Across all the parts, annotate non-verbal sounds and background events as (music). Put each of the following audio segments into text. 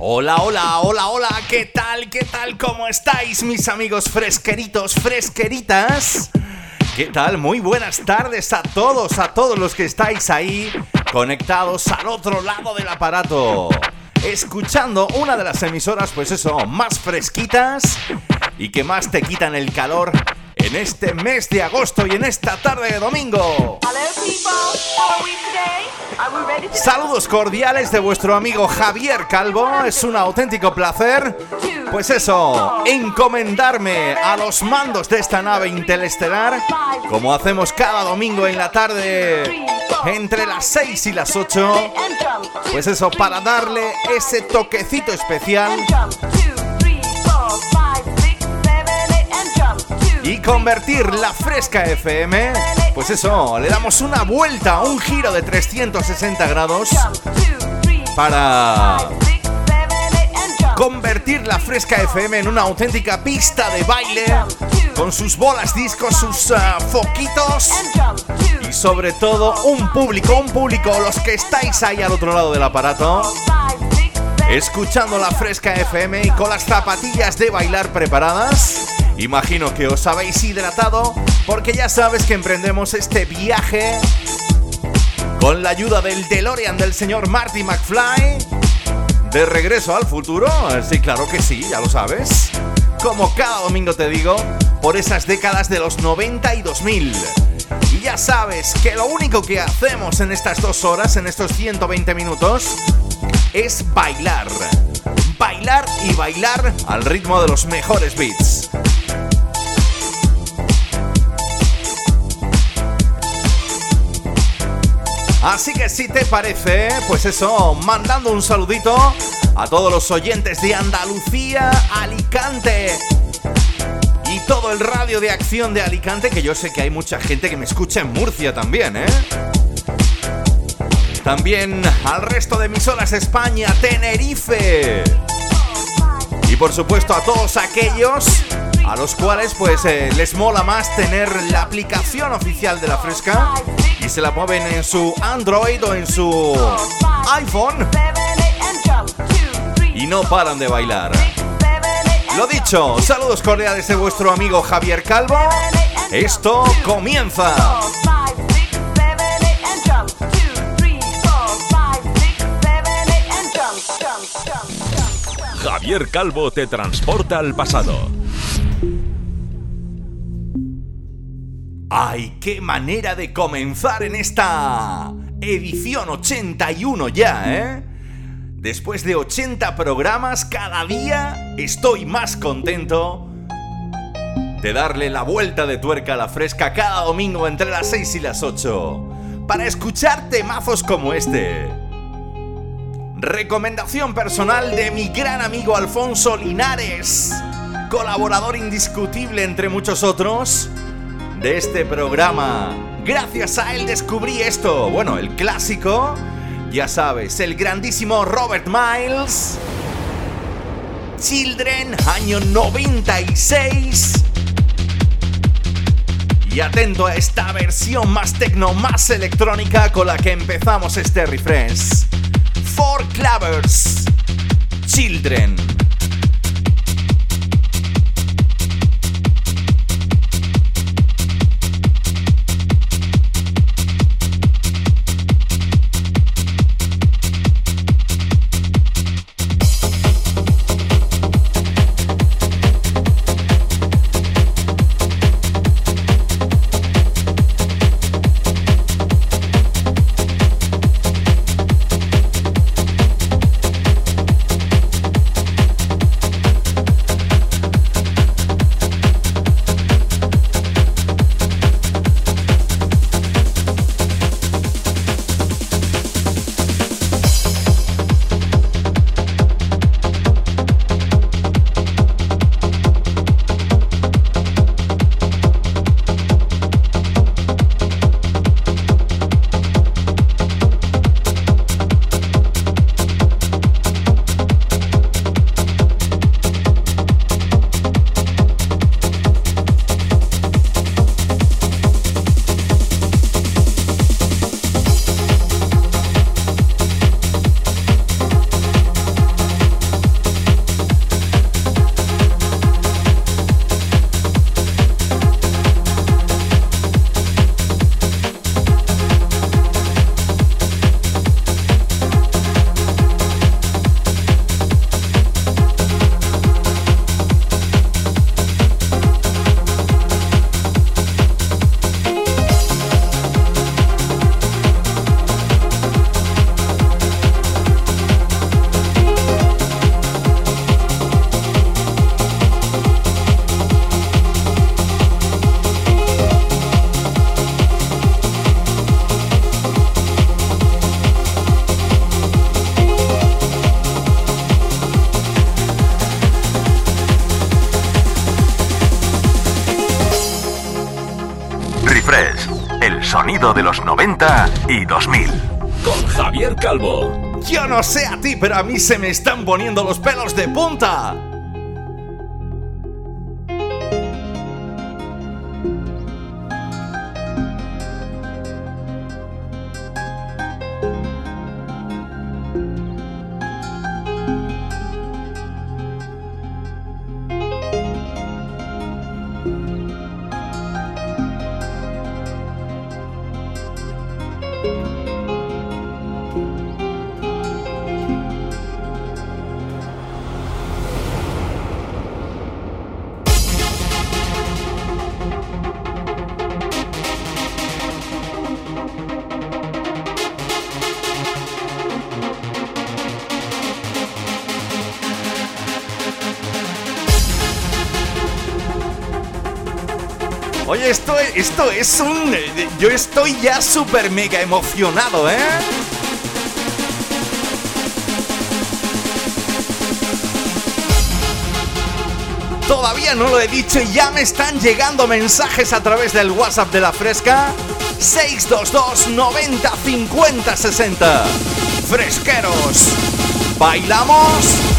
Hola, hola, hola, hola, ¿qué tal? ¿Qué tal? ¿Cómo estáis, mis amigos fresqueritos, fresqueritas? ¿Qué tal? Muy buenas tardes a todos, a todos los que estáis ahí conectados al otro lado del aparato. Escuchando una de las emisoras, pues eso, más fresquitas y que más te quitan el calor en este mes de agosto y en esta tarde de domingo. Saludos cordiales de vuestro amigo Javier Calvo. Es un auténtico placer. Pues eso, encomendarme a los mandos de esta nave interestelar, como hacemos cada domingo en la tarde, entre las 6 y las 8. Pues eso, para darle ese toquecito especial y convertir la fresca FM, pues eso, le damos una vuelta, un giro de 360 grados para convertir la fresca FM en una auténtica pista de baile con sus bolas discos, sus ah, foquitos y sobre todo un público, un público, los que estáis ahí al otro lado del aparato escuchando la fresca FM y con las zapatillas de bailar preparadas. Imagino que os habéis hidratado porque ya sabes que emprendemos este viaje con la ayuda del DeLorean del señor Marty McFly. De regreso al futuro, sí, claro que sí, ya lo sabes. Como cada domingo te digo, por esas décadas de los 90 y 2000. Y ya sabes que lo único que hacemos en estas dos horas, en estos 120 minutos, es bailar. Bailar y bailar al ritmo de los mejores beats. Así que si te parece, pues eso, mandando un saludito a todos los oyentes de Andalucía, Alicante y todo el radio de acción de Alicante, que yo sé que hay mucha gente que me escucha en Murcia también, ¿eh? También al resto de emisoras España, Tenerife. Y por supuesto a todos aquellos a los cuales pues eh, les mola más tener la aplicación oficial de la fresca se la mueven en su Android o en su iPhone y no paran de bailar. Lo dicho, saludos cordiales de vuestro amigo Javier Calvo. Esto comienza. Javier Calvo te transporta al pasado. ¡Ay, qué manera de comenzar en esta edición 81 ya, eh! Después de 80 programas cada día, estoy más contento de darle la vuelta de tuerca a la fresca cada domingo entre las 6 y las 8 para escuchar temazos como este. Recomendación personal de mi gran amigo Alfonso Linares, colaborador indiscutible entre muchos otros de este programa. Gracias a él descubrí esto. Bueno, el clásico, ya sabes, el grandísimo Robert Miles. Children, año 96. Y atento a esta versión más tecno, más electrónica con la que empezamos este refresh. Four Clavers, Children. De los 90 y 2000. Con Javier Calvo. Yo no sé a ti, pero a mí se me están poniendo los pelos de punta. Esto, es un... Yo estoy ya súper mega emocionado, ¿eh? Todavía no lo he dicho y ya me están llegando mensajes a través del WhatsApp de la Fresca. 622 90 50 60. Fresqueros. ¿Bailamos?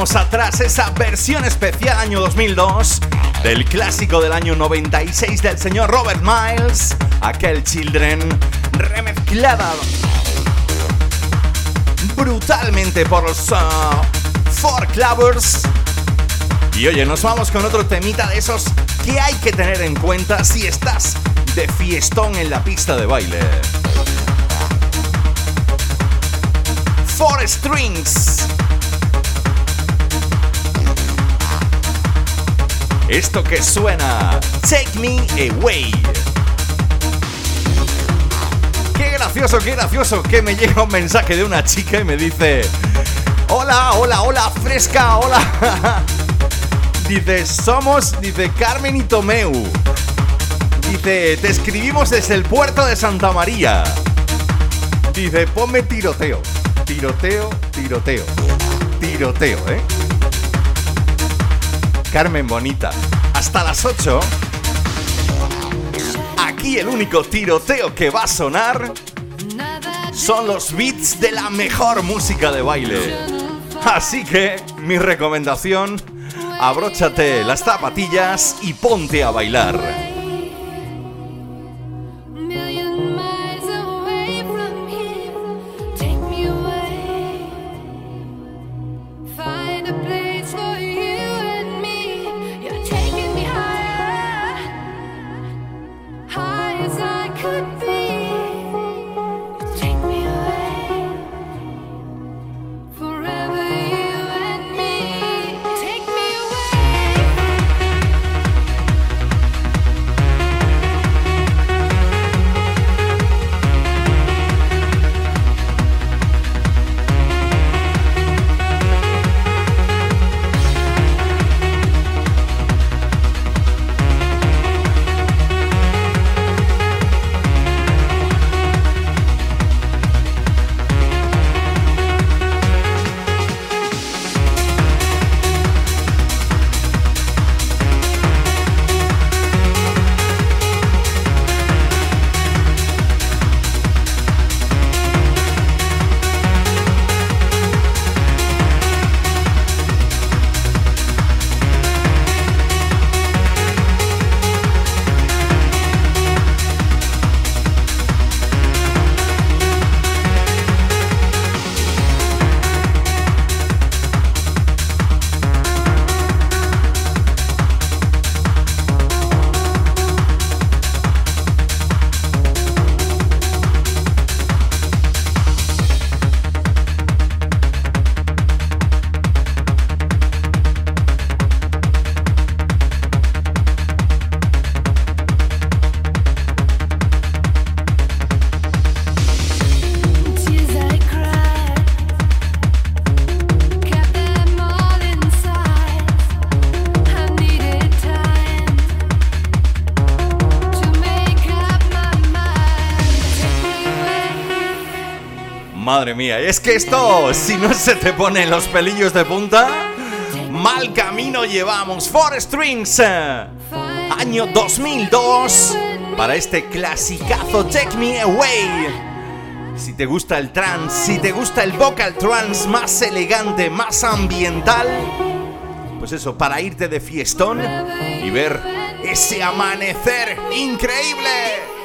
Atrás esa versión especial año 2002 del clásico del año 96 del señor Robert Miles, aquel Children, remezclada brutalmente por los uh, Four Clavers. Y oye, nos vamos con otro temita de esos que hay que tener en cuenta si estás de fiestón en la pista de baile. Four Strings. Esto que suena, Take Me Away. Qué gracioso, qué gracioso que me llega un mensaje de una chica y me dice, hola, hola, hola, fresca, hola. (laughs) dice, somos, dice Carmen y Tomeu. Dice, te escribimos desde el puerto de Santa María. Dice, ponme tiroteo, tiroteo, tiroteo, tiroteo, ¿eh? Carmen Bonita. Hasta las 8. Aquí el único tiroteo que va a sonar son los beats de la mejor música de baile. Así que mi recomendación, abróchate las zapatillas y ponte a bailar. Mía, es que esto, si no se te ponen los pelillos de punta, mal camino llevamos. Four Strings, año 2002, para este clasicazo Take Me Away. Si te gusta el trance, si te gusta el vocal trance más elegante, más ambiental, pues eso, para irte de fiestón y ver ese amanecer increíble.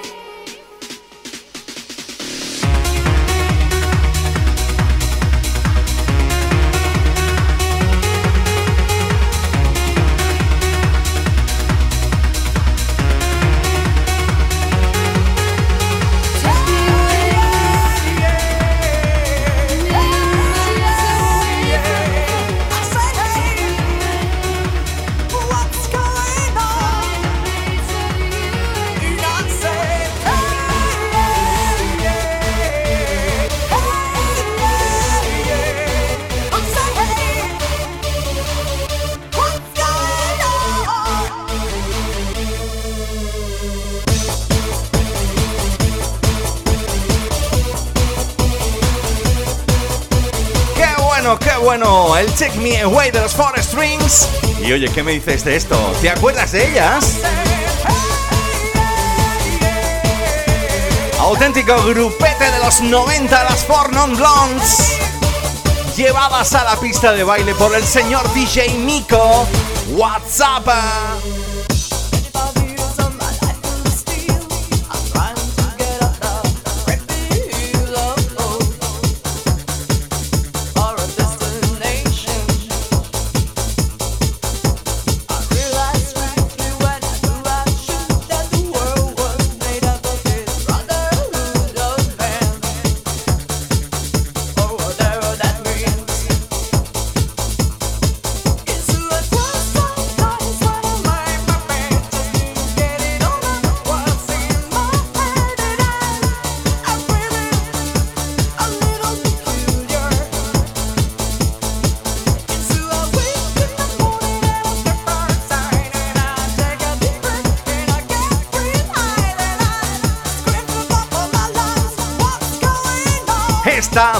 Check Me Away de los Four Strings. Y oye, ¿qué me dices de esto? ¿Te acuerdas de ellas? Auténtico grupete de los 90, las Four Non Blondes. Llevadas a la pista de baile por el señor DJ Miko. WhatsApp.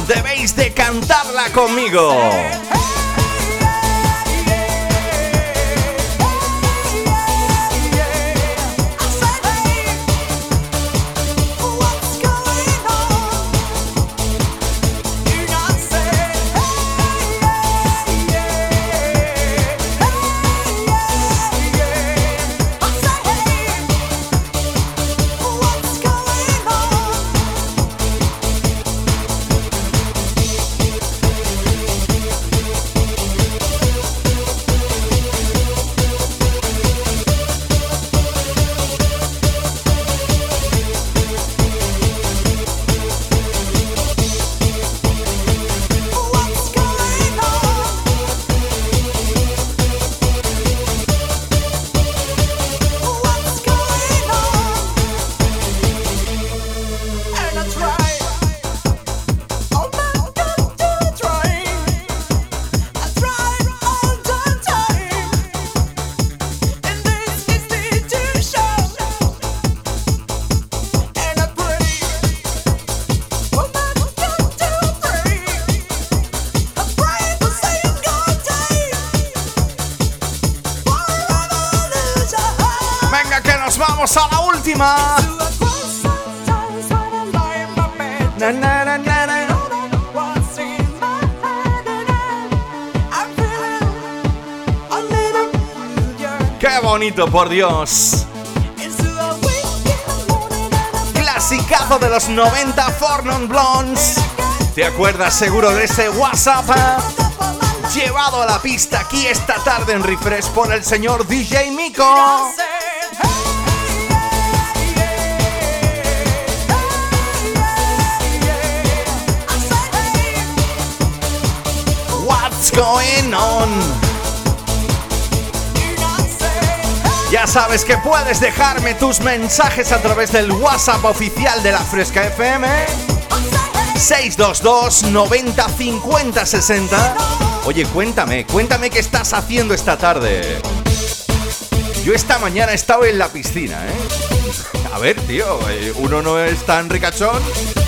Debéis de cantarla conmigo. Bonito, por Dios! Clasicazo de los 90 Fornon Blondes. ¿Te acuerdas seguro de ese WhatsApp? Llevado a la pista aquí esta tarde en Refresh por el señor DJ Miko. going on? Ya sabes que puedes dejarme tus mensajes a través del WhatsApp oficial de la Fresca FM 622 90 50 60. Oye, cuéntame, cuéntame qué estás haciendo esta tarde. Yo esta mañana he estado en la piscina, ¿eh? A ver, tío, eh, uno no es tan ricachón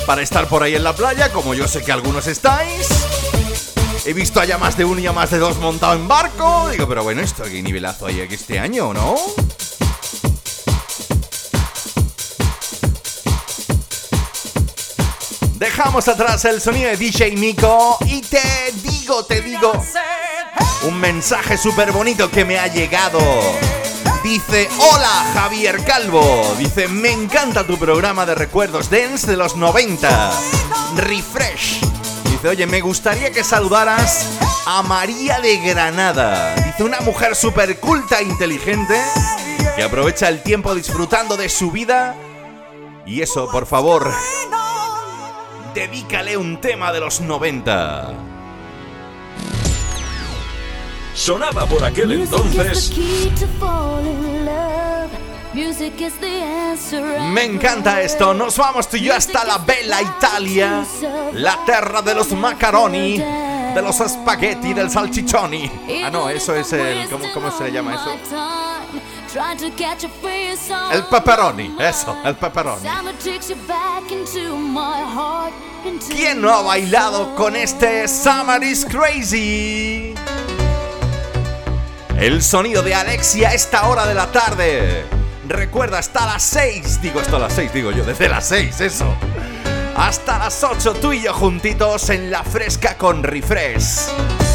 para estar por ahí en la playa como yo sé que algunos estáis. He visto allá más de uno y a más de dos montado en barco. Digo, pero bueno, esto qué nivelazo hay aquí este año, ¿no? Dejamos atrás el sonido de DJ Nico y te digo, te digo, un mensaje súper bonito que me ha llegado. Dice, hola Javier Calvo. Dice, me encanta tu programa de recuerdos dance de los 90. Refresh. Dice, oye, me gustaría que saludaras a María de Granada. Dice, una mujer súper culta e inteligente que aprovecha el tiempo disfrutando de su vida. Y eso, por favor, dedícale un tema de los 90. Sonaba por aquel entonces. Me encanta esto. Nos vamos tú y yo hasta la bella Italia, la tierra de los macaroni, de los spaghetti, del salchichoni. Ah, no, eso es el. ¿Cómo, cómo se le llama eso? El pepperoni, eso, el pepperoni. ¿Quién no ha bailado con este Summer is Crazy? El sonido de Alexia a esta hora de la tarde. Recuerda, hasta las 6. Digo, hasta las 6, digo yo, desde las 6, eso. Hasta las 8, tú y yo juntitos en la fresca con refresh.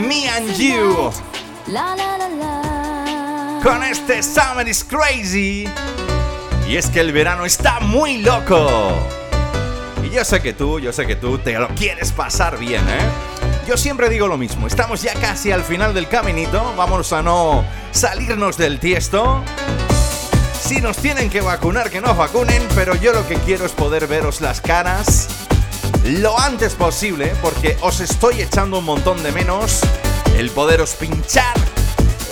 Me and You. Con este Summer is Crazy. Y es que el verano está muy loco. Y yo sé que tú, yo sé que tú te lo quieres pasar bien, ¿eh? Yo siempre digo lo mismo, estamos ya casi al final del caminito, vamos a no salirnos del tiesto. Si nos tienen que vacunar, que nos vacunen, pero yo lo que quiero es poder veros las caras lo antes posible porque os estoy echando un montón de menos el poderos pinchar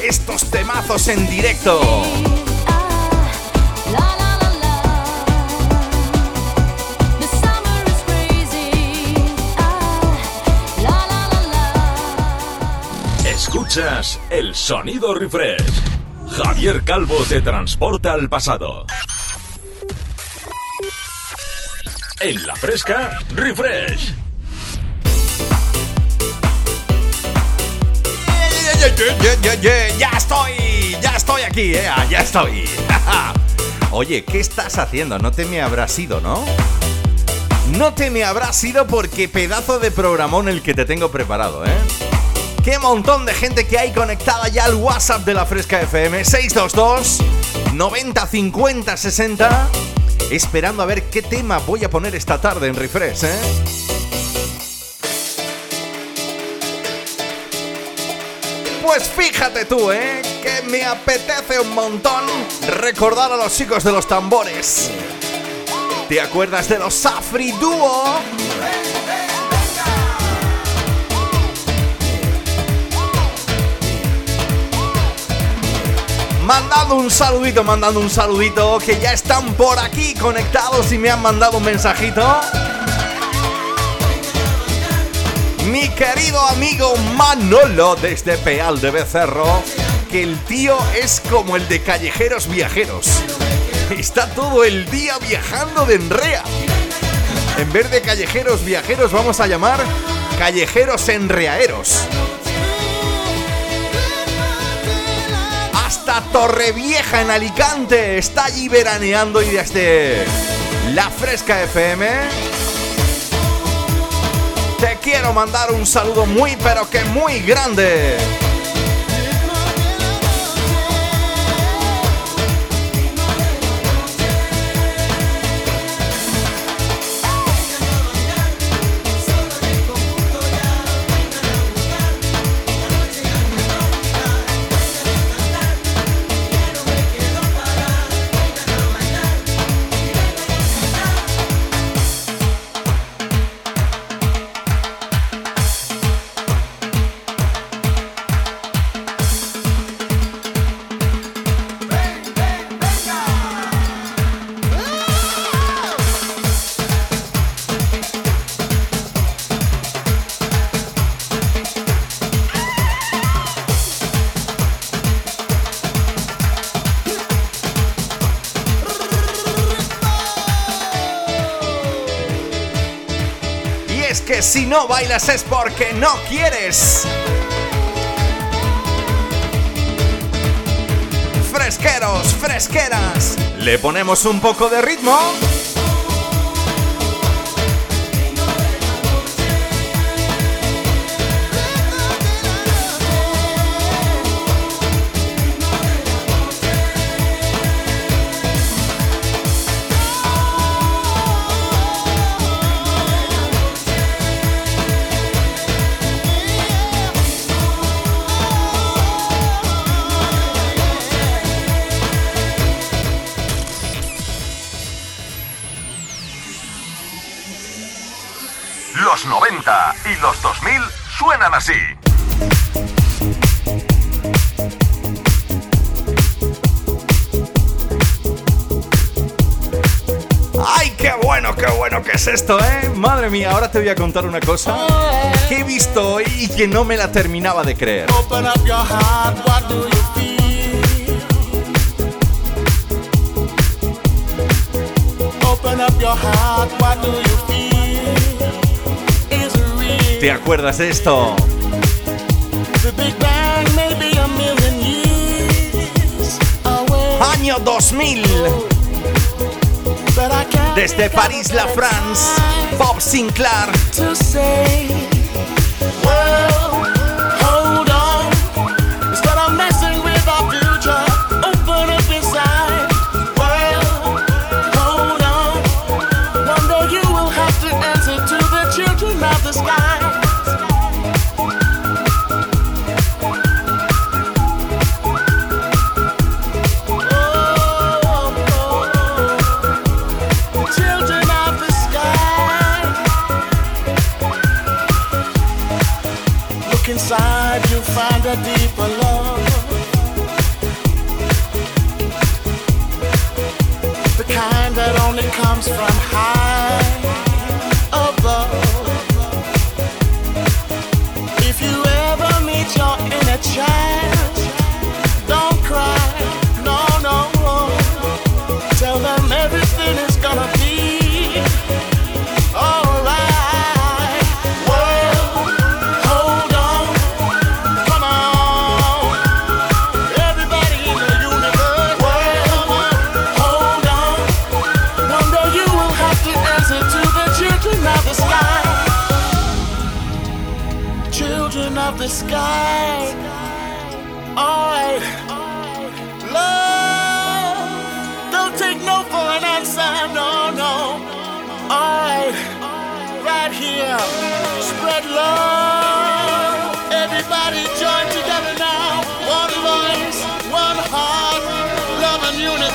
estos temazos en directo. Escuchas el sonido refresh. Javier Calvo te transporta al pasado. En la fresca, refresh. Ya estoy, ya estoy aquí, eh, ya estoy. (laughs) Oye, ¿qué estás haciendo? No te me habrás ido, ¿no? No te me habrás ido porque pedazo de programón el que te tengo preparado, ¿eh? Qué montón de gente que hay conectada ya al WhatsApp de la Fresca FM 622 90 50 60 esperando a ver qué tema voy a poner esta tarde en Refresh, ¿eh? Pues fíjate tú, ¿eh? Que me apetece un montón recordar a los chicos de los tambores. ¿Te acuerdas de los Safri Duo? Mandando un saludito, mandando un saludito, que ya están por aquí conectados y me han mandado un mensajito. Mi querido amigo Manolo desde Peal de Becerro, que el tío es como el de Callejeros Viajeros. está todo el día viajando de enrea. En vez de callejeros viajeros vamos a llamar callejeros enreaeros. Hasta Torrevieja en Alicante está allí veraneando y desde la Fresca FM te quiero mandar un saludo muy pero que muy grande. No bailas es porque no quieres. Fresqueros, fresqueras, le ponemos un poco de ritmo. Suenan así. ¡Ay, qué bueno, qué bueno que es esto, eh! Madre mía, ahora te voy a contar una cosa que he visto hoy y que no me la terminaba de creer. Open up your heart, what do you feel? ¿Te acuerdas de esto? Año 2000. Desde París, la France, Bob Sinclair.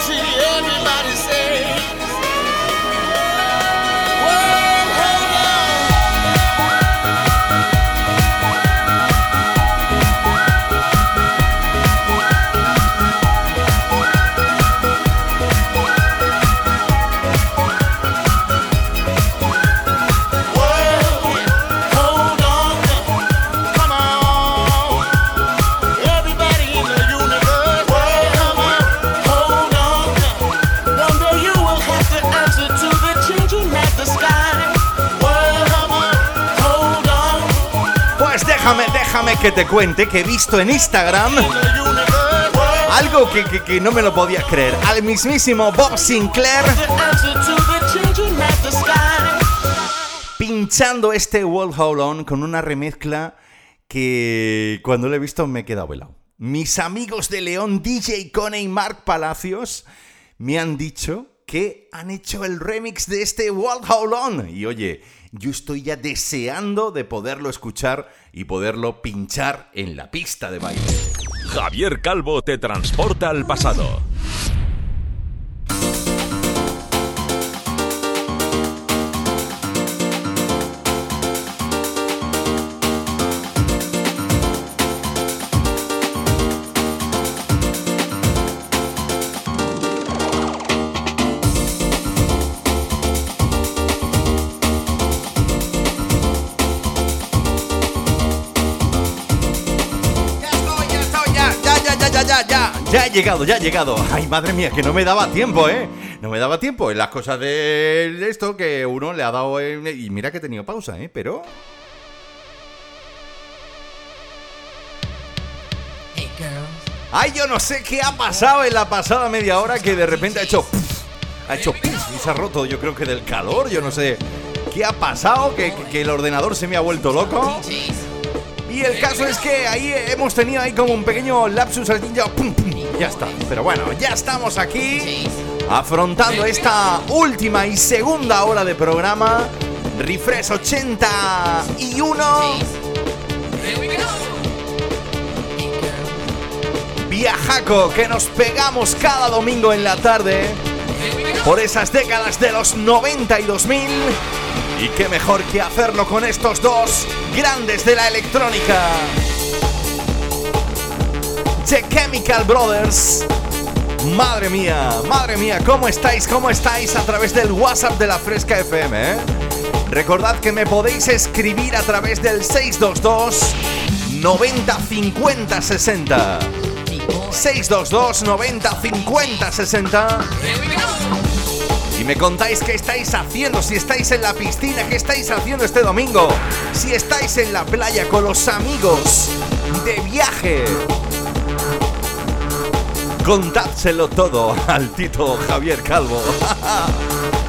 see the. Déjame, que te cuente que he visto en Instagram algo que, no me lo podía creer. Al mismísimo Bob Sinclair pinchando este Wall Hold On con una remezcla que cuando lo he visto me he quedado velado. Mis amigos de León, DJ Cone y Mark Palacios, me han dicho que han hecho el remix de este World Hold On. Y oye, yo estoy ya deseando de poderlo escuchar y poderlo pinchar en la pista de baile. Javier Calvo te transporta al pasado. Ya he llegado, ya he llegado. Ay, madre mía, que no me daba tiempo, ¿eh? No me daba tiempo en las cosas de esto que uno le ha dado... Y mira que he tenido pausa, ¿eh? Pero... Ay, yo no sé qué ha pasado en la pasada media hora que de repente ha hecho... Ha hecho... Y se ha roto, yo creo que del calor, yo no sé... ¿Qué ha pasado? Que, que el ordenador se me ha vuelto loco. Y el caso es que ahí hemos tenido ahí como un pequeño lapsus al ya, ya está. Pero bueno, ya estamos aquí afrontando esta última y segunda hora de programa. Refresh 81. Viajaco que nos pegamos cada domingo en la tarde por esas décadas de los 90 y 2000 y qué mejor que hacerlo con estos dos grandes de la electrónica. The Chemical Brothers. Madre mía, madre mía, ¿cómo estáis? ¿Cómo estáis a través del WhatsApp de la Fresca FM? Eh? Recordad que me podéis escribir a través del 622 90 50 60. 622 90 50 60 me contáis qué estáis haciendo, si estáis en la piscina, qué estáis haciendo este domingo, si estáis en la playa con los amigos, de viaje. Contádselo todo al Tito Javier Calvo. (laughs)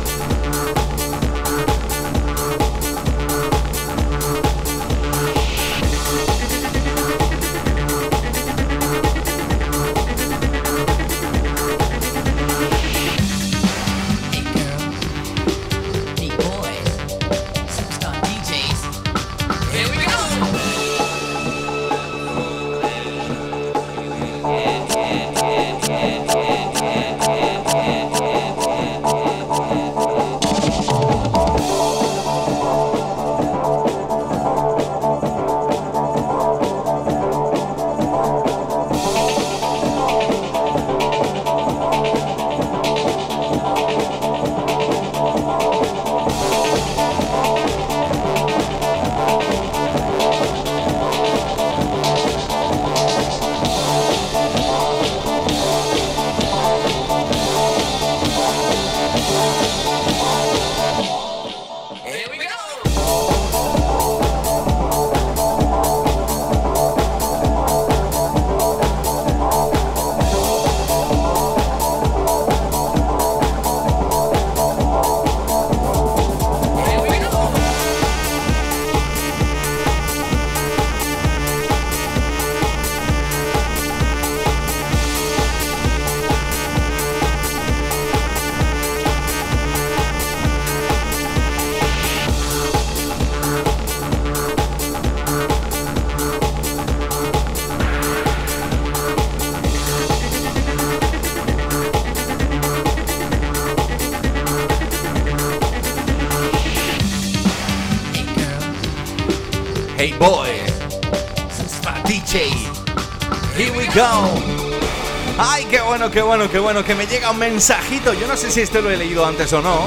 Ay, qué bueno, qué bueno, qué bueno, que me llega un mensajito. Yo no sé si este lo he leído antes o no,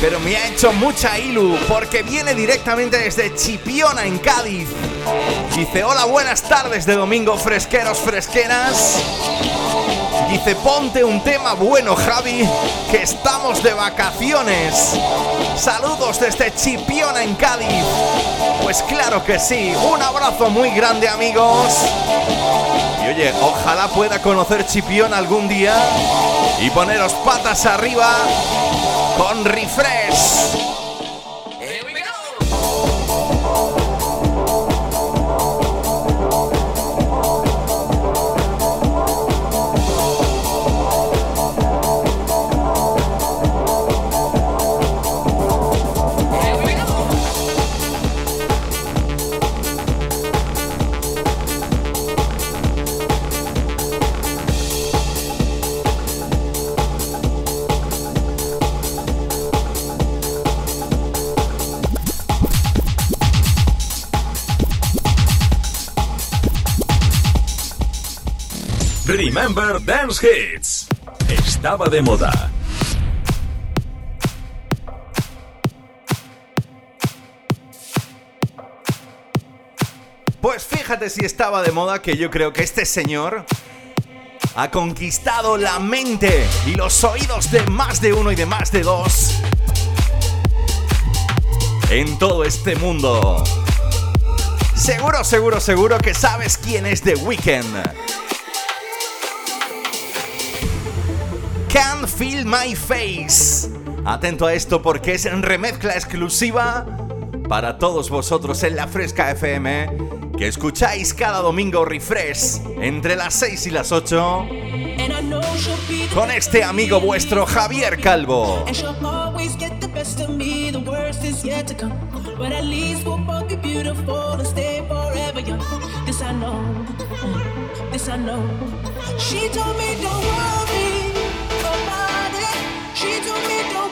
pero me ha hecho mucha ilu porque viene directamente desde Chipiona, en Cádiz. Dice, hola, buenas tardes de domingo, fresqueros, fresqueras. Dice, ponte un tema bueno, Javi, que estamos de vacaciones. Saludos desde Chipiona en Cádiz. Pues claro que sí, un abrazo muy grande amigos. Oye, ojalá pueda conocer Chipiona algún día y poneros patas arriba con refresh. Remember Dance Hits. Estaba de moda. Pues fíjate si estaba de moda que yo creo que este señor ha conquistado la mente y los oídos de más de uno y de más de dos en todo este mundo. Seguro, seguro, seguro que sabes quién es The Weeknd. Feel My Face. Atento a esto porque es en remezcla exclusiva para todos vosotros en la Fresca FM que escucháis cada domingo refresh entre las 6 y las 8 con este amigo vuestro Javier Calvo. She told me don't She told me don't.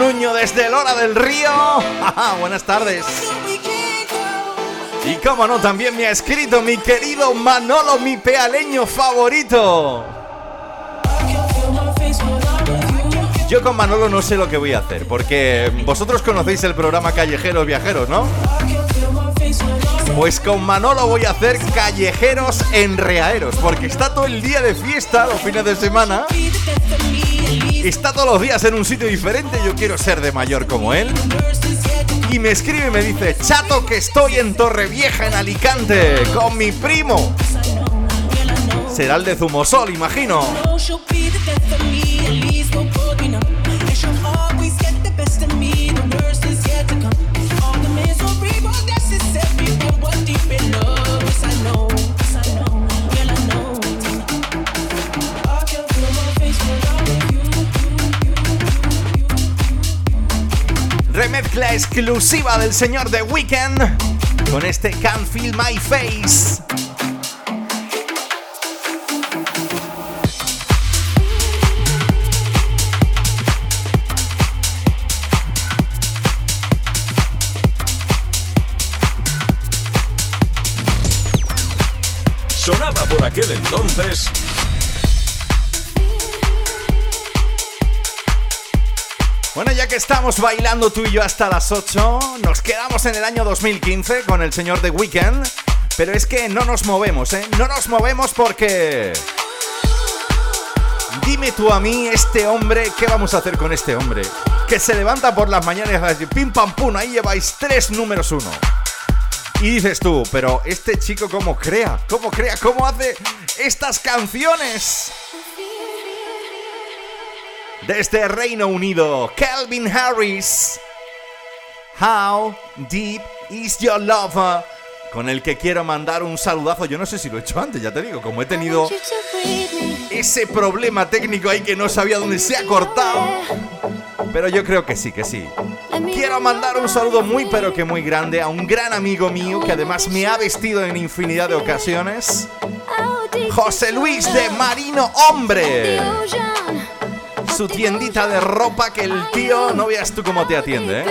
Nuño desde Lora del Río. (laughs) Buenas tardes. Y como no, también me ha escrito mi querido Manolo, mi pealeño favorito. Yo con Manolo no sé lo que voy a hacer, porque vosotros conocéis el programa Callejeros Viajeros, ¿no? Pues con Manolo voy a hacer callejeros en reaeros, porque está todo el día de fiesta, los fines de semana. Está todos los días en un sitio diferente, yo quiero ser de mayor como él. Y me escribe y me dice, chato que estoy en Torrevieja, en Alicante, con mi primo. Será el de Zumosol, imagino. mezcla exclusiva del señor The Weeknd con este Can't Feel My Face. Sonaba por aquel entonces que estamos bailando tú y yo hasta las 8, nos quedamos en el año 2015 con el señor The Weeknd. Pero es que no nos movemos, ¿eh? No nos movemos porque... Dime tú a mí, este hombre, ¿qué vamos a hacer con este hombre? Que se levanta por las mañanas y pim pam pum, ahí lleváis tres números uno. Y dices tú, pero este chico cómo crea, cómo crea, cómo hace estas canciones. Desde Reino Unido, Calvin Harris. How deep is your love? Con el que quiero mandar un saludazo. Yo no sé si lo he hecho antes, ya te digo, como he tenido ese problema técnico ahí que no sabía dónde se ha cortado. Pero yo creo que sí, que sí. Quiero mandar un saludo muy pero que muy grande a un gran amigo mío que además me ha vestido en infinidad de ocasiones. José Luis de Marino Hombre. Su tiendita de ropa que el tío no veas tú cómo te atiende, ¿eh?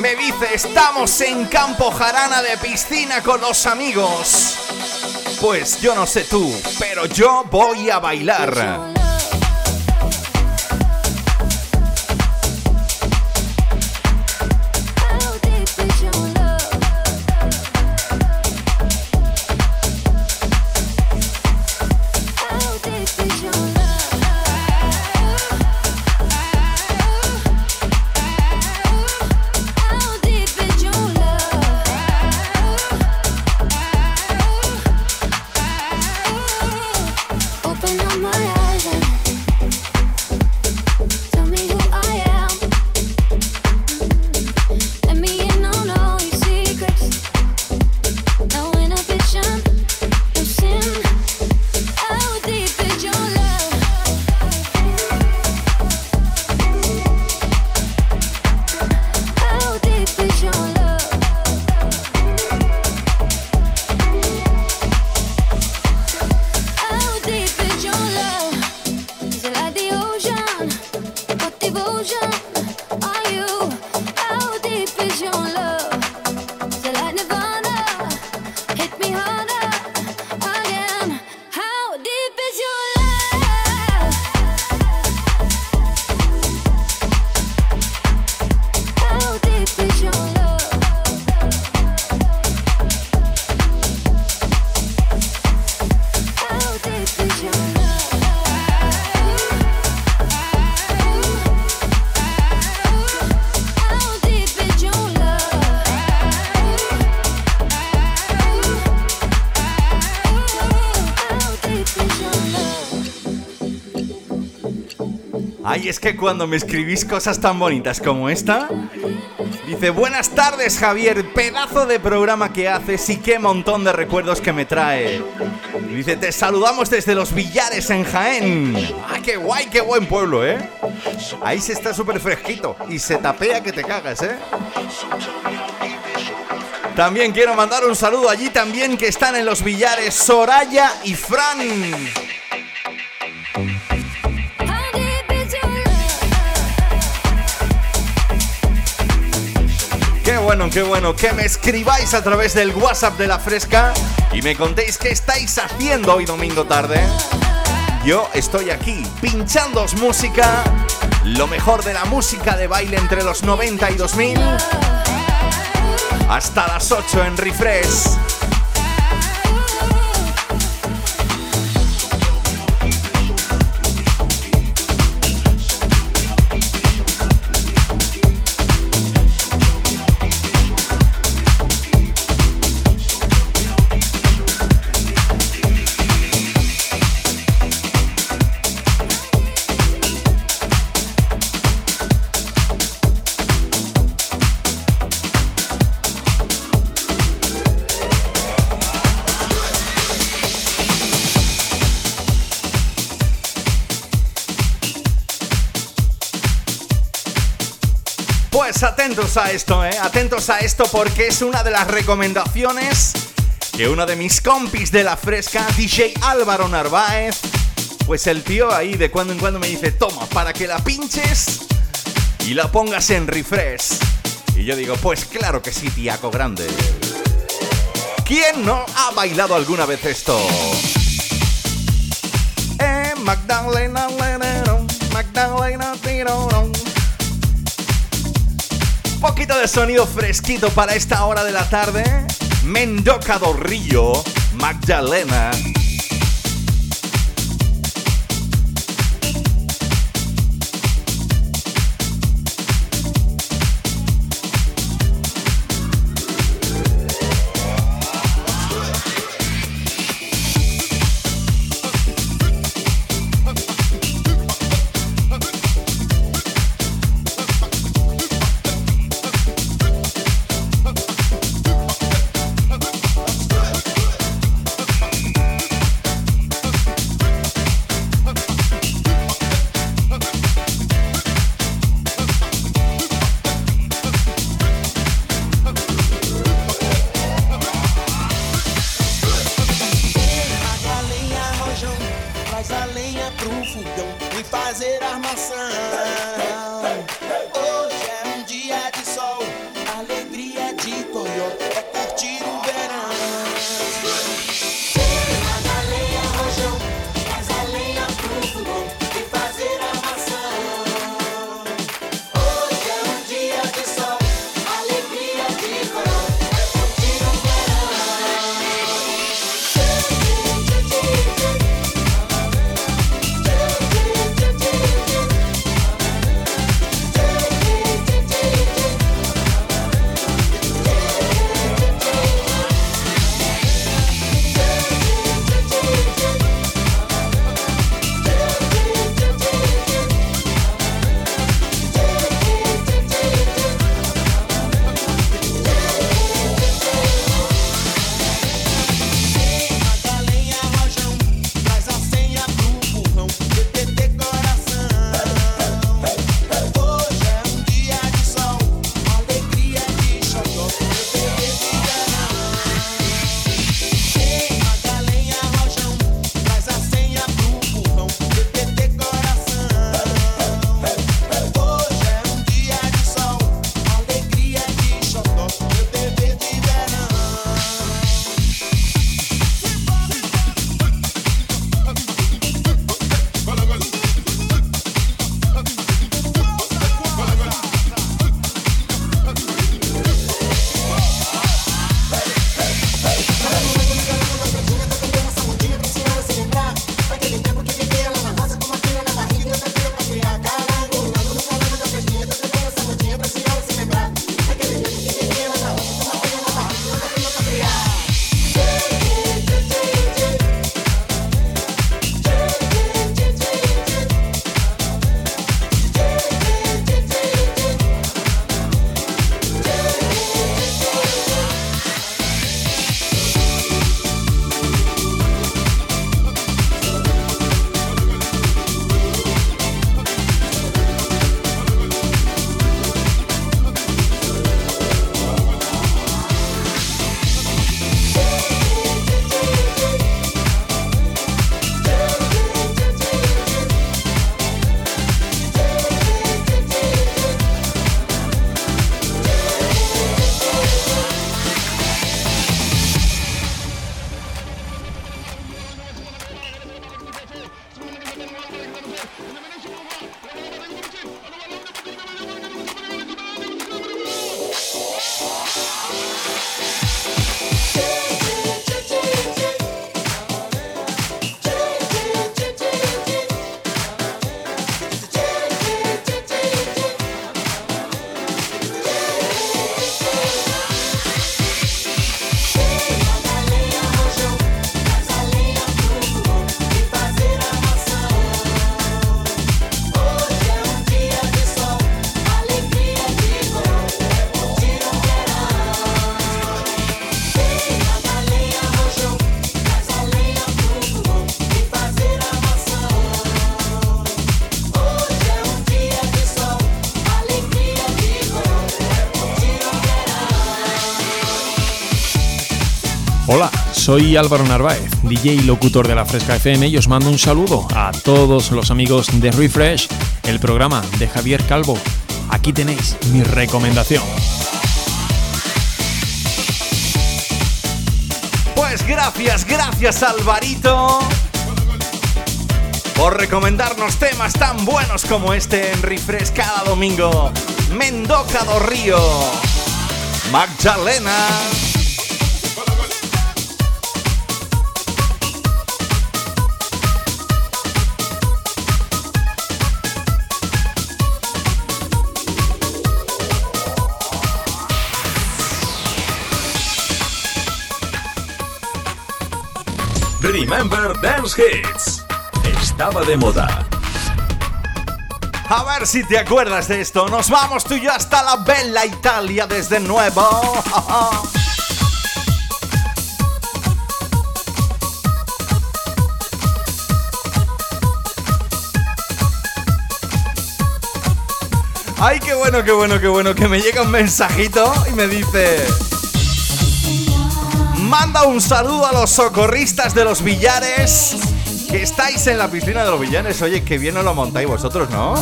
Me dice, estamos en Campo Jarana de piscina con los amigos. Pues yo no sé tú, pero yo voy a bailar. Es que cuando me escribís cosas tan bonitas como esta, dice, buenas tardes Javier, pedazo de programa que haces y qué montón de recuerdos que me trae. dice, te saludamos desde los billares en Jaén. ¡Ah, qué guay, qué buen pueblo, eh! Ahí se está súper fresquito y se tapea que te cagas, eh. También quiero mandar un saludo allí también que están en los billares Soraya y Fran. Bueno, qué bueno que me escribáis a través del WhatsApp de la Fresca y me contéis qué estáis haciendo hoy domingo tarde. Yo estoy aquí pinchando música, lo mejor de la música de baile entre los 90 y 2000, hasta las 8 en Refresh. Atentos a esto, ¿eh? Atentos a esto porque es una de las recomendaciones que uno de mis compis de la fresca, DJ Álvaro Narváez, Pues el tío ahí de cuando en cuando me dice, toma, para que la pinches y la pongas en refresh. Y yo digo, pues claro que sí, tiaco grande. ¿Quién no ha bailado alguna vez esto? Eh, poquito de sonido fresquito para esta hora de la tarde. Mendoca do Río, Magdalena. fazer armação. Álvaro Narváez, DJ y locutor de la Fresca FM y os mando un saludo a todos los amigos de Refresh, el programa de Javier Calvo. Aquí tenéis mi recomendación. Pues gracias, gracias Alvarito por recomendarnos temas tan buenos como este en Refresh cada domingo. Mendoza do Río, Magdalena. Dance Hits. Estaba de moda. A ver si te acuerdas de esto. Nos vamos tú y yo hasta la bella Italia desde nuevo. (laughs) Ay, qué bueno, qué bueno, qué bueno, que me llega un mensajito y me dice... Manda un saludo a los socorristas de los billares que estáis en la piscina de los villanes. Oye, qué bien os lo montáis vosotros, ¿no?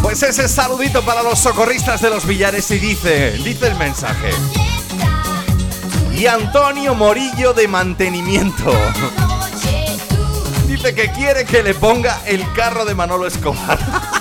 Pues ese saludito para los socorristas de los villares y dice, dice el mensaje. Y Antonio Morillo de mantenimiento. Dice que quiere que le ponga el carro de Manolo Escobar. (laughs)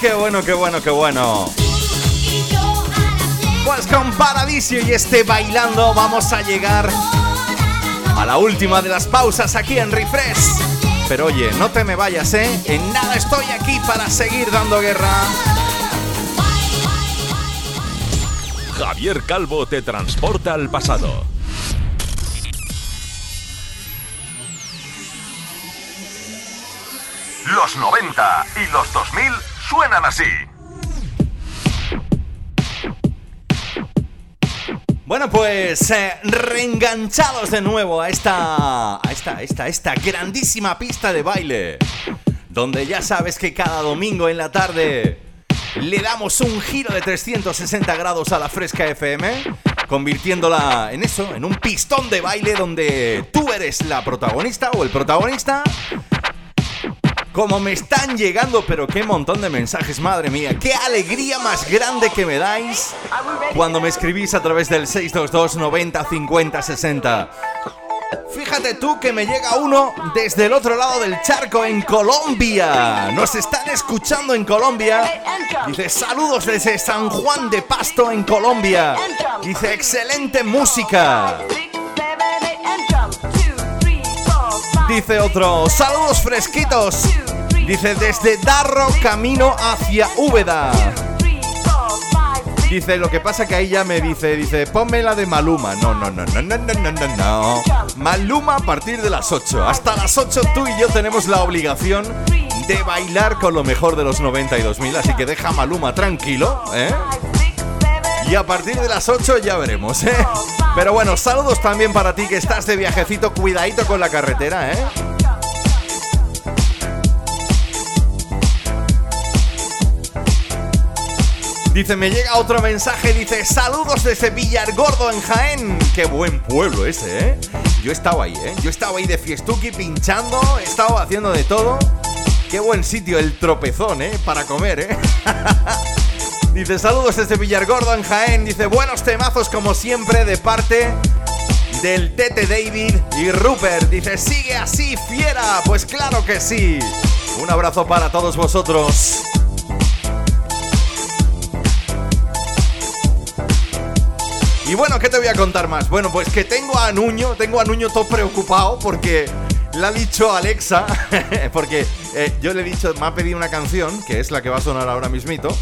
qué bueno, qué bueno, qué bueno. Pues con Paradiso y este bailando vamos a llegar a la última de las pausas aquí en Refresh. Pero oye, no te me vayas, ¿eh? En nada estoy aquí para seguir dando guerra. Javier Calvo te transporta al pasado. Los 90 y los 2000 suenan así. Bueno, pues eh, reenganchados de nuevo a esta, a esta, esta, esta grandísima pista de baile, donde ya sabes que cada domingo en la tarde le damos un giro de 360 grados a la Fresca FM, convirtiéndola en eso, en un pistón de baile donde tú eres la protagonista o el protagonista como me están llegando, pero qué montón de mensajes, madre mía. Qué alegría más grande que me dais cuando me escribís a través del 622 90 50 60. Fíjate tú que me llega uno desde el otro lado del charco en Colombia. Nos están escuchando en Colombia. Dice saludos desde San Juan de Pasto en Colombia. Dice excelente música. Dice otro, saludos fresquitos. Dice desde Darro camino hacia Úbeda. Dice, lo que pasa que ahí ya me dice, dice, ponme la de Maluma. No, no, no, no, no, no, no, no, no. Maluma a partir de las 8. Hasta las 8 tú y yo tenemos la obligación de bailar con lo mejor de los 92.000. Así que deja Maluma tranquilo, ¿eh? Y a partir de las 8 ya veremos, ¿eh? Pero bueno, saludos también para ti que estás de viajecito, cuidadito con la carretera, ¿eh? Dice, me llega otro mensaje, dice, saludos desde Villargordo en Jaén. Qué buen pueblo ese, ¿eh? Yo estaba ahí, ¿eh? Yo estaba ahí de fiestuki pinchando, he estado haciendo de todo. Qué buen sitio, el tropezón, ¿eh? Para comer, ¿eh? (laughs) dice, saludos desde Villargordo en Jaén. Dice, buenos temazos como siempre de parte del Tete David y Rupert. Dice, sigue así, fiera. Pues claro que sí. Un abrazo para todos vosotros. Y bueno, ¿qué te voy a contar más? Bueno, pues que tengo a Nuño, tengo a Nuño todo preocupado porque le ha dicho Alexa, (laughs) porque eh, yo le he dicho, me ha pedido una canción, que es la que va a sonar ahora mismito,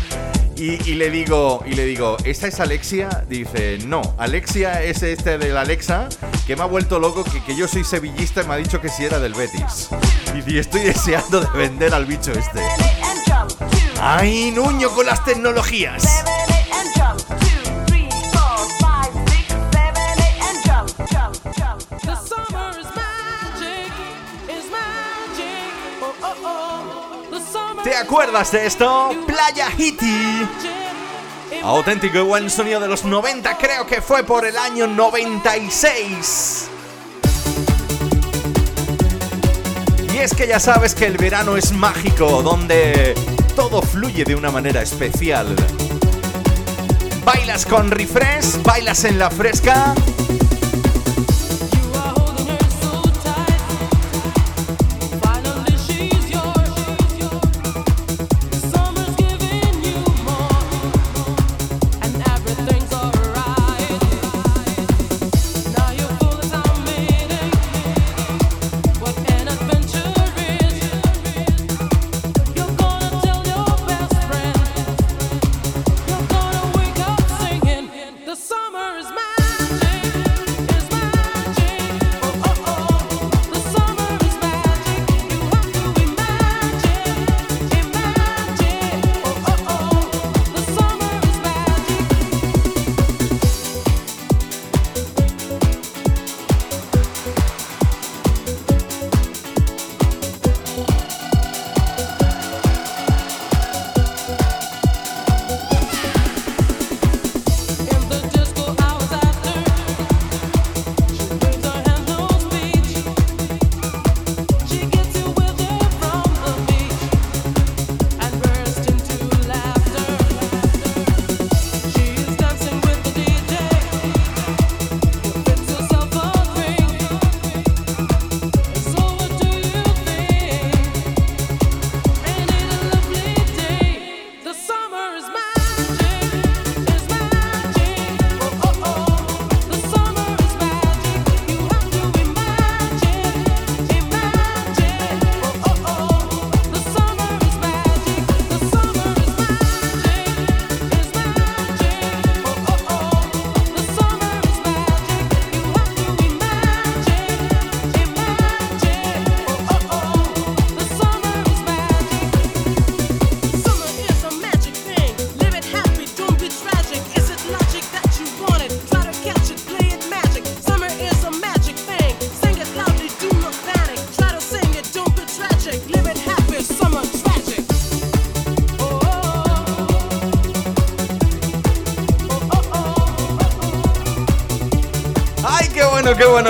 y, le digo, y le digo, ¿esta es Alexia? Dice, no, Alexia es este de la Alexa, que me ha vuelto loco, que, que yo soy sevillista y me ha dicho que si era del Betis. Y, y estoy (laughs) deseando de vender al bicho este. ¡Ay, Nuño con las tecnologías! ¿Te acuerdas de esto? Playa Hiti. Auténtico y buen sonido de los 90, creo que fue por el año 96. Y es que ya sabes que el verano es mágico, donde todo fluye de una manera especial. Bailas con refresh, bailas en la fresca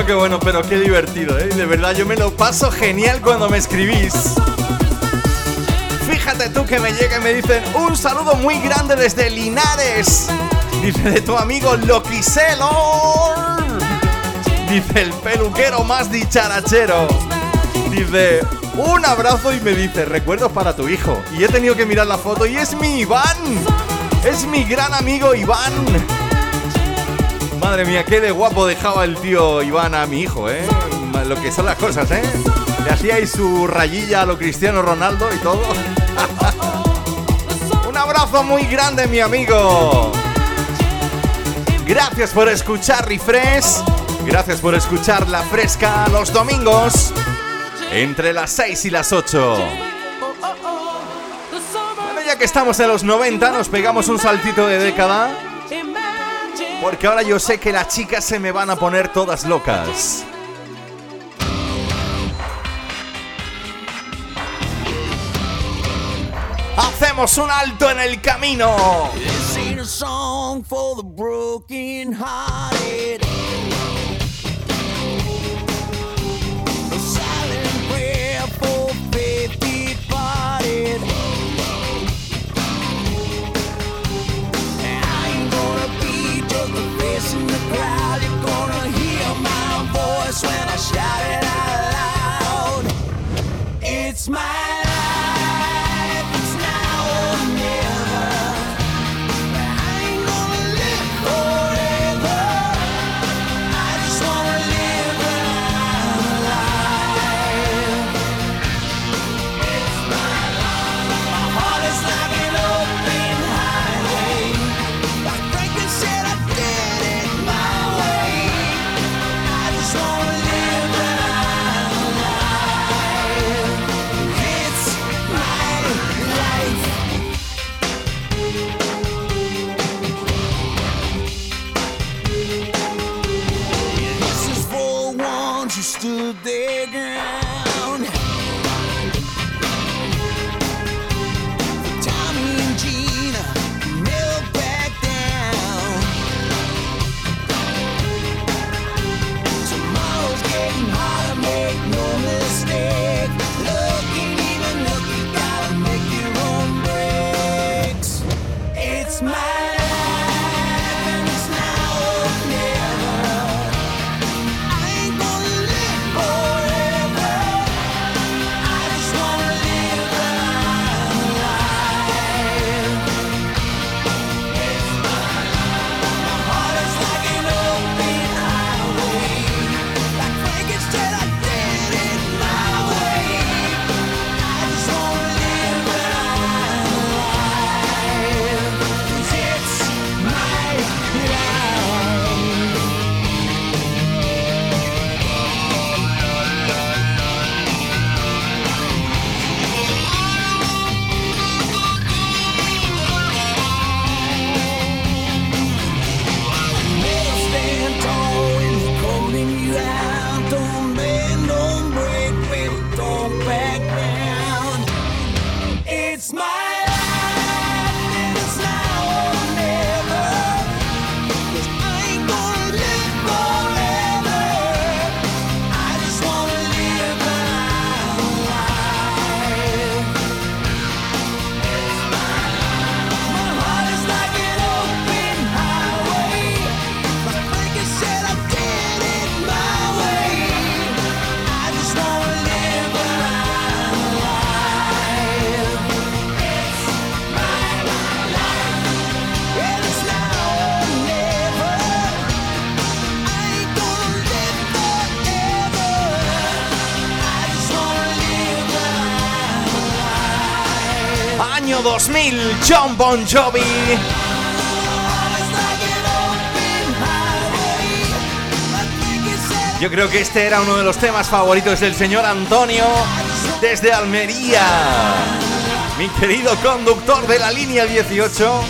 qué bueno, pero qué divertido, ¿eh? De verdad, yo me lo paso genial cuando me escribís. Fíjate tú que me llega y me dicen un saludo muy grande desde Linares. Dice de tu amigo Loquiselo. Dice el peluquero más dicharachero. Dice, un abrazo y me dice, recuerdos para tu hijo. Y he tenido que mirar la foto y es mi Iván. Es mi gran amigo Iván. Madre mía, qué de guapo dejaba el tío Iván a mi hijo, ¿eh? Lo que son las cosas, ¿eh? Le hacíais su rayilla a lo Cristiano Ronaldo y todo. (laughs) Un abrazo muy grande, mi amigo. Gracias por escuchar Refresh. Gracias por escuchar La Fresca los domingos. Entre las 6 y las 8. Bueno, ya que estamos en los 90, nos pegamos un saltito de década. Porque ahora yo sé que las chicas se me van a poner todas locas. Hacemos un alto en el camino. John Bon Jovi. Yo creo que este era uno de los temas favoritos del señor Antonio desde Almería. Mi querido conductor de la línea 18.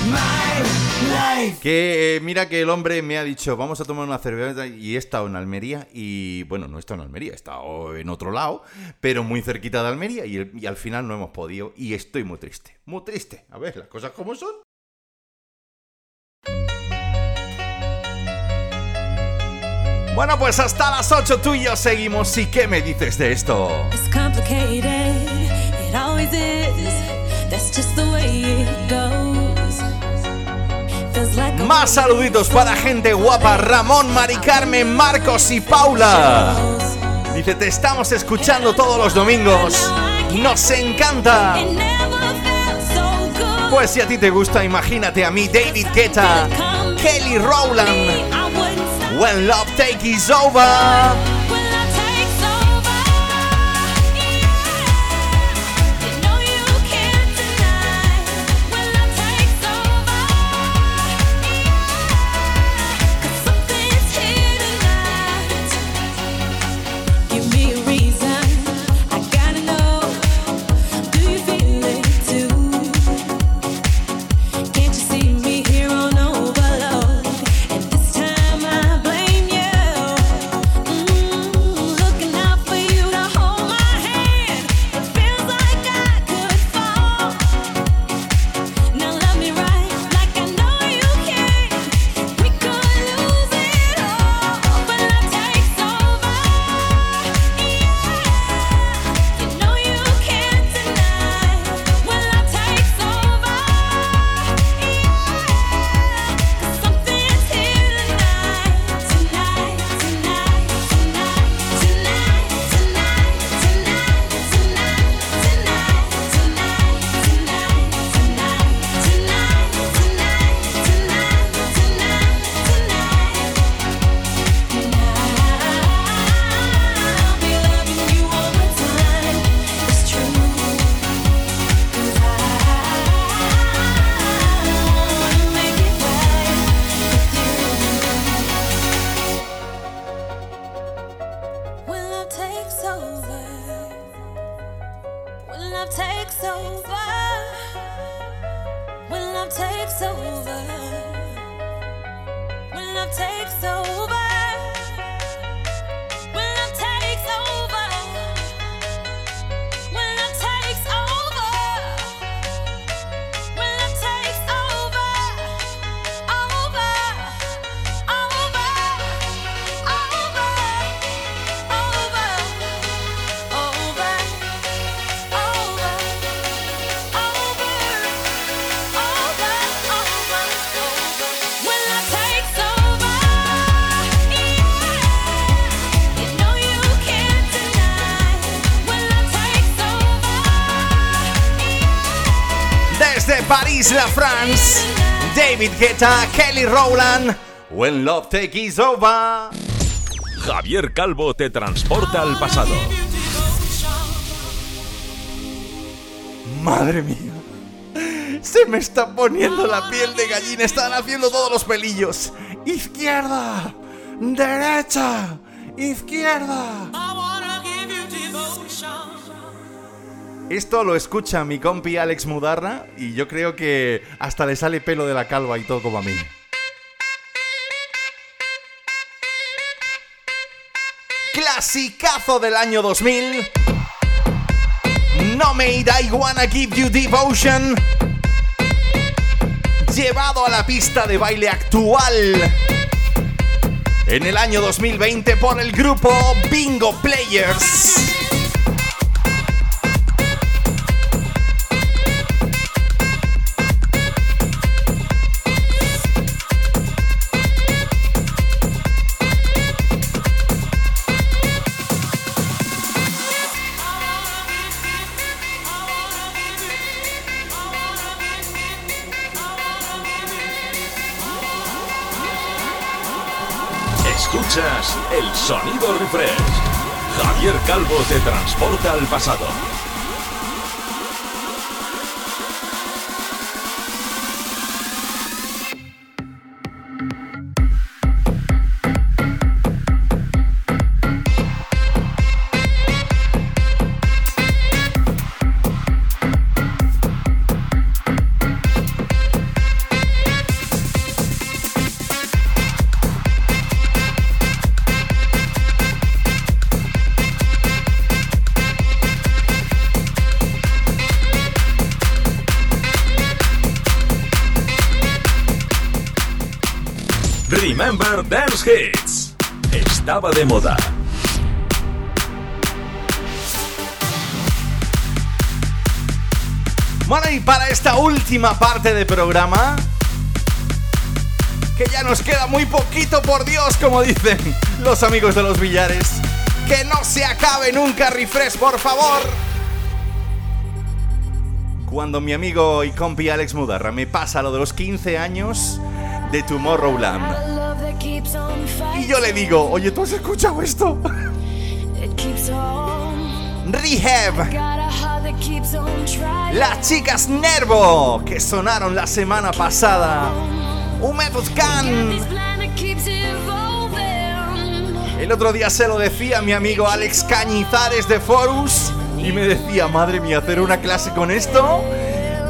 Que eh, mira que el hombre me ha dicho, vamos a tomar una cerveza y he estado en Almería y bueno, no he estado en Almería, he estado en otro lado, pero muy cerquita de Almería y, al final no hemos podido y estoy muy triste, muy triste. A ver, las cosas como son. Bueno, pues hasta las 8 tú y yo seguimos. ¿Y qué me dices de esto? It's complicated, it always is. That's just the way it. Más saluditos para gente guapa, Ramón, Mari Carmen, Marcos y Paula. Dice, te estamos escuchando todos los domingos. Nos encanta. Pues si a ti te gusta, imagínate a mí, David Guetta, Kelly Rowland. When love take is over. David Guetta, Kelly Rowland, When Love Take Is Over. Javier Calvo te transporta al pasado. Madre mía. Se me está poniendo la piel de gallina, están haciendo todos los pelillos. Izquierda, derecha, izquierda. Esto lo escucha mi compi Alex Mudarra y yo creo que hasta le sale pelo de la calva y todo como a mí. Clasicazo del año 2000. No Made I Wanna Give You Devotion. Llevado a la pista de baile actual. En el año 2020 por el grupo Bingo Players. Calvo te transporta al pasado. Hits. Estaba de moda. Bueno, y para esta última parte del programa, Que ya nos queda muy poquito, por Dios, como dicen los amigos de los billares. Que no se acabe nunca, refresh, por favor. Cuando mi amigo y compi Alex Mudarra me pasa lo de los 15 años de Tomorrowland. Y yo le digo, oye, ¿tú has escuchado esto? Rehab. Las chicas Nervo que sonaron la semana pasada. Un Gun. El otro día se lo decía mi amigo Alex Cañizares de Forus y me decía, madre mía, hacer una clase con esto,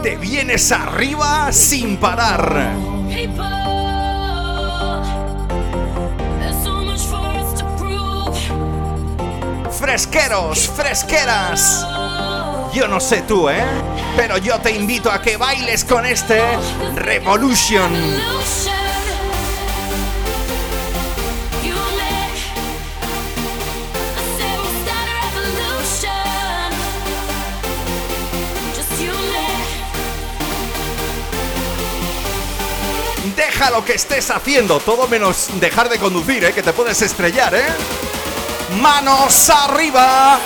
te vienes arriba sin parar. Fresqueros, fresqueras. Yo no sé tú, ¿eh? Pero yo te invito a que bailes con este Revolution. Deja lo que estés haciendo, todo menos dejar de conducir, ¿eh? que te puedes estrellar, ¿eh? Manos arriba.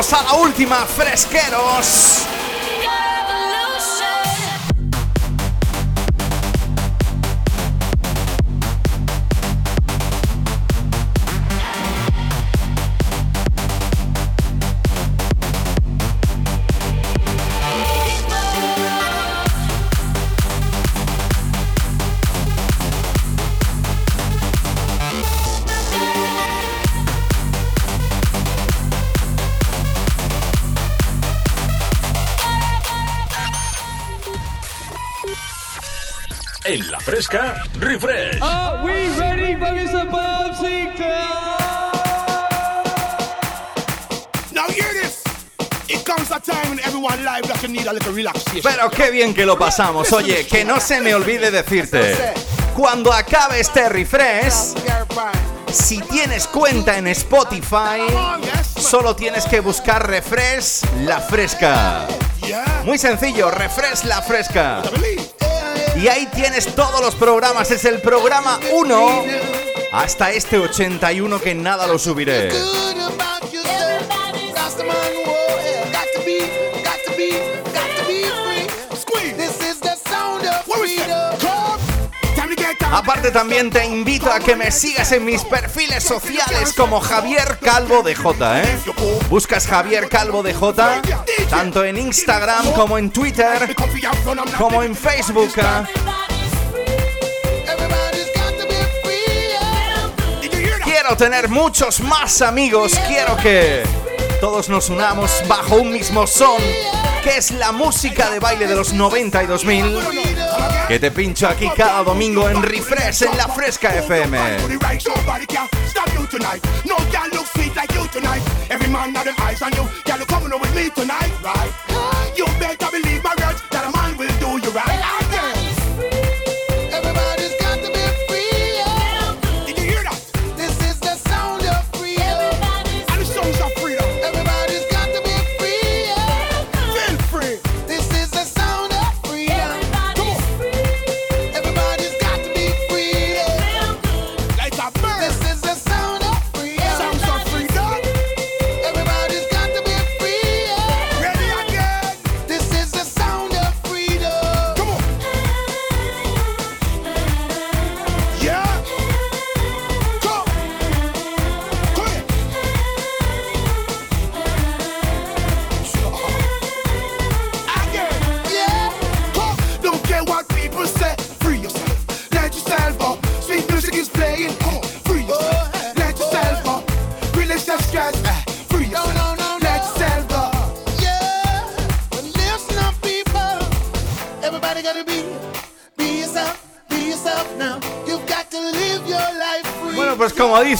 A la última, fresqueros. Fresca, refresh. Are we ready for some Now hear this. It comes a time in everyone life that you need a little relaxation. Pero qué bien que lo pasamos. Oye, que no se me olvide decirte. Cuando acabe este refresh, si tienes cuenta en Spotify, solo tienes que buscar refresh la fresca. Muy sencillo, refresh la fresca. Y ahí tienes todos los programas. Es el programa 1 hasta este 81 que nada lo subiré. Aparte también te invito a que me sigas en mis perfiles sociales como Javier Calvo de J, ¿eh? Buscas Javier Calvo de J tanto en Instagram como en Twitter como en Facebook. ¿eh? Quiero tener muchos más amigos, quiero que todos nos unamos bajo un mismo son, que es la música de baile de los 90 y 2000, que te pincho aquí cada domingo en Refresh en la Fresca FM.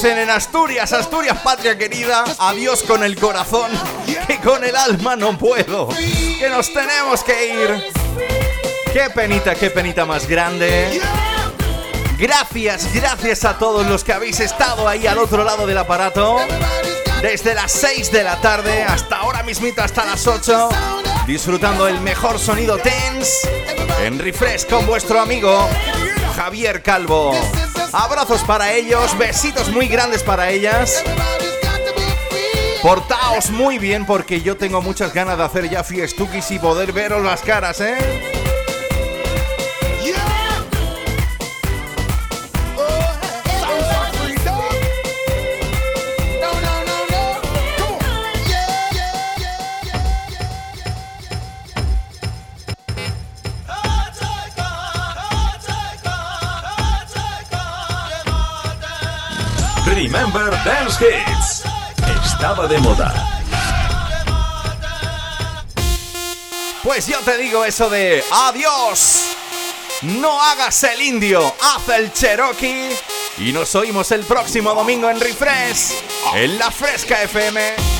En Asturias, Asturias patria querida, adiós con el corazón, que con el alma no puedo, que nos tenemos que ir. Qué penita, qué penita más grande. Gracias, gracias a todos los que habéis estado ahí al otro lado del aparato. Desde las 6 de la tarde hasta ahora mismito hasta las 8. Disfrutando el mejor sonido tense en refresh con vuestro amigo Javier Calvo. Abrazos para ellos, besitos muy grandes para ellas. Portaos muy bien porque yo tengo muchas ganas de hacer ya fiestukis y poder veros las caras, ¿eh? Dance Hits. Estaba de moda. Pues yo te digo eso de adiós. No hagas el indio, haz el Cherokee. Y nos oímos el próximo domingo en Refresh, en la Fresca FM.